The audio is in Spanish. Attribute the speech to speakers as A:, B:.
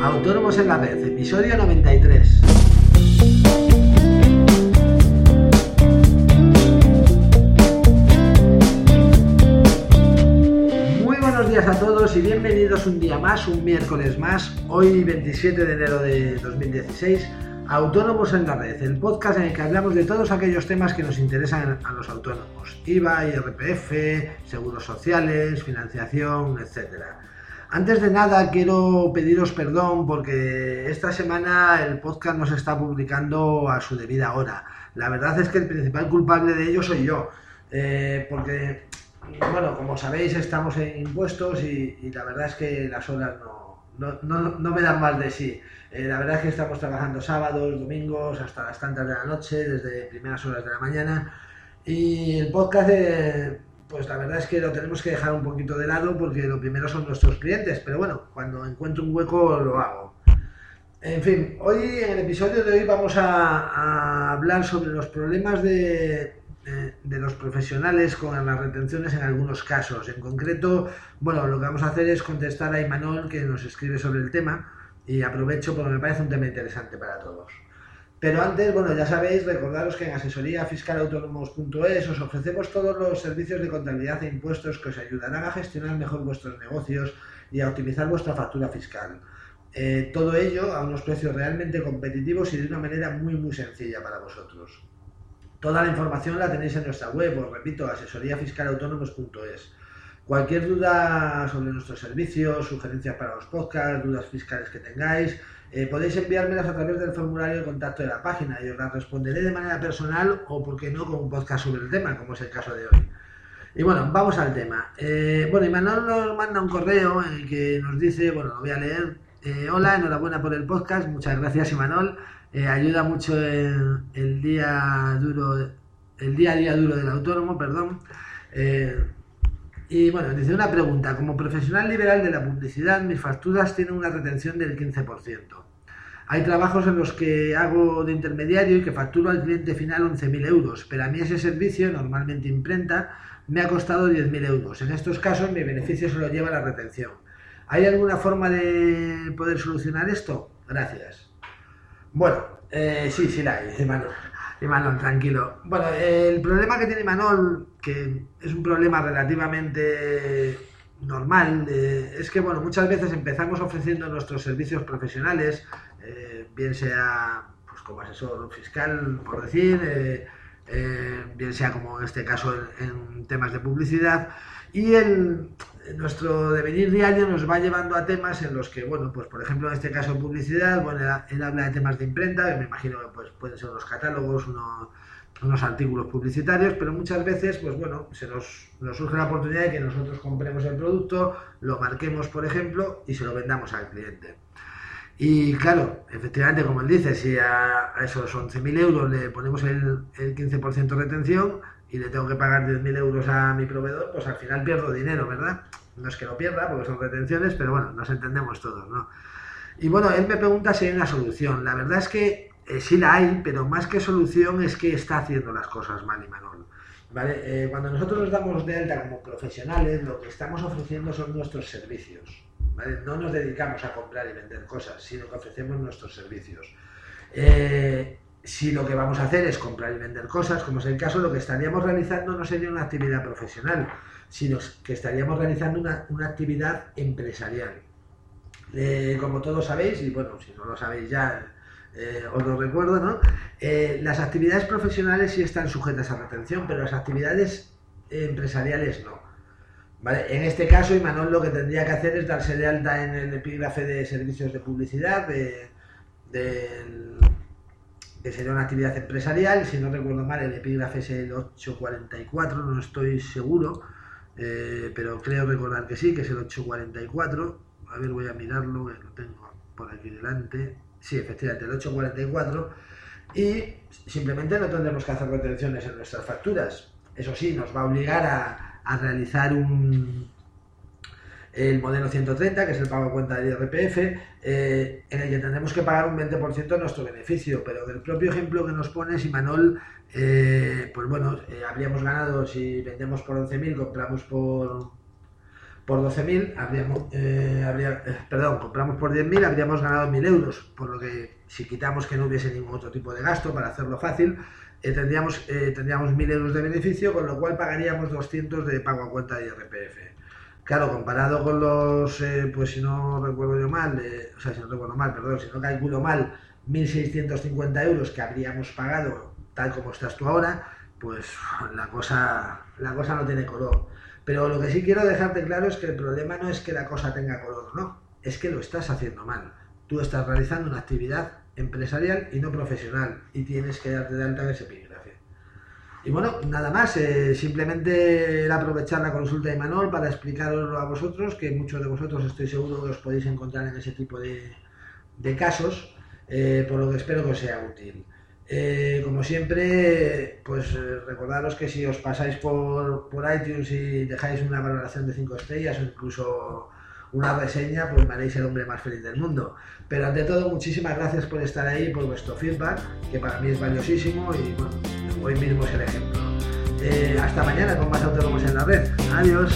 A: Autónomos en la Red, episodio 93. Muy buenos días a todos y bienvenidos un día más, un miércoles más, hoy 27 de enero de 2016, Autónomos en la Red, el podcast en el que hablamos de todos aquellos temas que nos interesan a los autónomos, IVA, IRPF, seguros sociales, financiación, etcétera. Antes de nada, quiero pediros perdón porque esta semana el podcast no se está publicando a su debida hora. La verdad es que el principal culpable de ello soy yo, eh, porque, bueno, como sabéis, estamos en impuestos y, la verdad es que las horas no, me dan mal de sí. Eh, la verdad es que estamos trabajando sábados, domingos, hasta las tantas de la noche, desde primeras horas de la mañana. Y el podcast de pues la verdad es que lo tenemos que dejar un poquito de lado porque lo primero son nuestros clientes, pero bueno, cuando encuentro un hueco lo hago. En fin, hoy en el episodio de hoy vamos a, hablar sobre los problemas de, de, los profesionales con las retenciones en algunos casos. En concreto, bueno, lo que vamos a hacer es contestar a Imanol que nos escribe sobre el tema y aprovecho porque me parece un tema interesante para todos. Pero antes, bueno, ya sabéis, recordaros que en asesoríafiscalautónomos.es os ofrecemos todos los servicios de contabilidad e impuestos que os ayudarán a gestionar mejor vuestros negocios y a optimizar vuestra factura fiscal. Eh, todo ello a unos precios realmente competitivos y de una manera muy muy sencilla para vosotros. Toda la información la tenéis en nuestra web, os repito, asesoríafiscalautónomos.es. Cualquier duda sobre nuestros servicios, sugerencias para los podcasts, dudas fiscales que tengáis, eh, podéis enviármelas a través del formulario de contacto de la página y os las responderé de manera personal o, por qué no, con un podcast sobre el tema, como es el caso de hoy. Y bueno, vamos al tema. Eh, bueno, Imanol nos manda un correo en el que nos dice, bueno, lo voy a leer. Eh, hola, enhorabuena por el podcast, muchas gracias Imanol. ayuda mucho el, el, día duro, el día a día duro del autónomo, perdón. Y bueno, dice una pregunta. Como profesional liberal de la publicidad, mis facturas tienen una retención del 15%. Hay trabajos en los que hago de intermediario y que facturo al cliente final 11.000 euros, pero a mí ese servicio, normalmente imprenta, me ha costado 10.000 euros. En estos casos mi beneficio se lo lleva la retención. ¿Hay alguna forma de poder solucionar esto? Gracias. Bueno, eh, sí, sí la hay, Manuel. Imanol, tranquilo. Bueno, el problema que tiene Imanol, que es un problema relativamente normal, es que bueno, muchas veces empezamos ofreciendo nuestros servicios profesionales, eh, bien sea pues, como asesor fiscal, por decir, eh, eh, bien sea como en este caso en temas de publicidad, y el, nuestro devenir diario nos va llevando a temas en los que, bueno, pues por ejemplo en este caso publicidad, bueno, él habla de temas de imprenta, me imagino que pues, pueden ser unos catálogos, unos, artículos publicitarios, pero muchas veces, pues bueno, se nos, nos, surge la oportunidad de que nosotros compremos el producto, lo marquemos, por ejemplo, y se lo vendamos al cliente. Y claro, efectivamente, como él dice, si a, esos 11.000 euros le ponemos el, el 15% de retención, y le tengo que pagar 10.000 euros a mi proveedor, pues al final pierdo dinero, ¿verdad? No es que lo pierda, porque son retenciones, pero bueno, nos entendemos todos, ¿no? Y bueno, él me pregunta si hay una solución. La verdad es que eh, sí la hay, pero más que solución es que está haciendo las cosas mal y Manolo. ¿Vale? Eh, cuando nosotros nos damos de alta como profesionales, lo que estamos ofreciendo son nuestros servicios. ¿vale? No nos dedicamos a comprar y vender cosas, sino que ofrecemos nuestros servicios. Eh, si lo que vamos a hacer es comprar y vender cosas, como es el caso, lo que estaríamos realizando no sería una actividad profesional, sino que estaríamos realizando una, actividad empresarial. Eh, como todos sabéis, y bueno, si no lo sabéis ya, eh, os lo recuerdo, ¿no? Eh, las actividades profesionales sí están sujetas a retención, pero las actividades empresariales no. ¿Vale? En este caso, Imanol lo que tendría que hacer es darse de alta en el epígrafe de servicios de publicidad de, que sería una actividad empresarial, si no recuerdo mal el epígrafe es el 844, no estoy seguro, eh, pero creo recordar que sí, que es el 844, a ver voy a mirarlo, lo tengo por aquí delante, sí, efectivamente el 844, y simplemente no tendremos que hacer retenciones en nuestras facturas, eso sí, nos va a obligar a realizar un, el modelo 130, que es el pago a cuenta de IRPF, eh, en el que tendremos que pagar un 20% de nuestro beneficio, pero del propio ejemplo que nos pone Simanol, eh, pues bueno, eh, habríamos ganado si vendemos por 11.000, compramos por por 12.000 habríamos, eh, habría, perdón, compramos por 10.000 habríamos ganado 1.000 euros, por lo que si quitamos que no hubiese ningún otro tipo de gasto para hacerlo fácil, tendríamos, tendríamos 1.000 euros de beneficio, con lo cual pagaríamos 200 de pago a cuenta de IRPF. Claro, comparado con los, eh, pues si no recuerdo yo mal, eh, o sea, si no recuerdo mal, perdón, si no calculo mal, 1.650 euros que habríamos pagado tal como estás tú ahora, pues la cosa, la cosa no tiene color. Pero lo que sí quiero dejarte claro es que el problema no es que la cosa tenga color, no, es que lo estás haciendo mal. Tú estás realizando una actividad empresarial y no profesional y tienes que darte de alta en ese. Y bueno, nada más, eh, simplemente era aprovechar la consulta de Manol para explicaroslo a vosotros, que muchos de vosotros estoy seguro que os podéis encontrar en ese tipo de, de casos, eh, por lo que espero que os sea útil. Eh, como siempre, pues eh, recordaros que si os pasáis por, por iTunes y dejáis una valoración de 5 estrellas o incluso una reseña, pues me haréis el hombre más feliz del mundo. Pero ante todo, muchísimas gracias por estar ahí, por vuestro feedback, que para mí es valiosísimo y bueno, hoy mismo es el ejemplo. Eh, hasta mañana con más autónomos en la red. Adiós.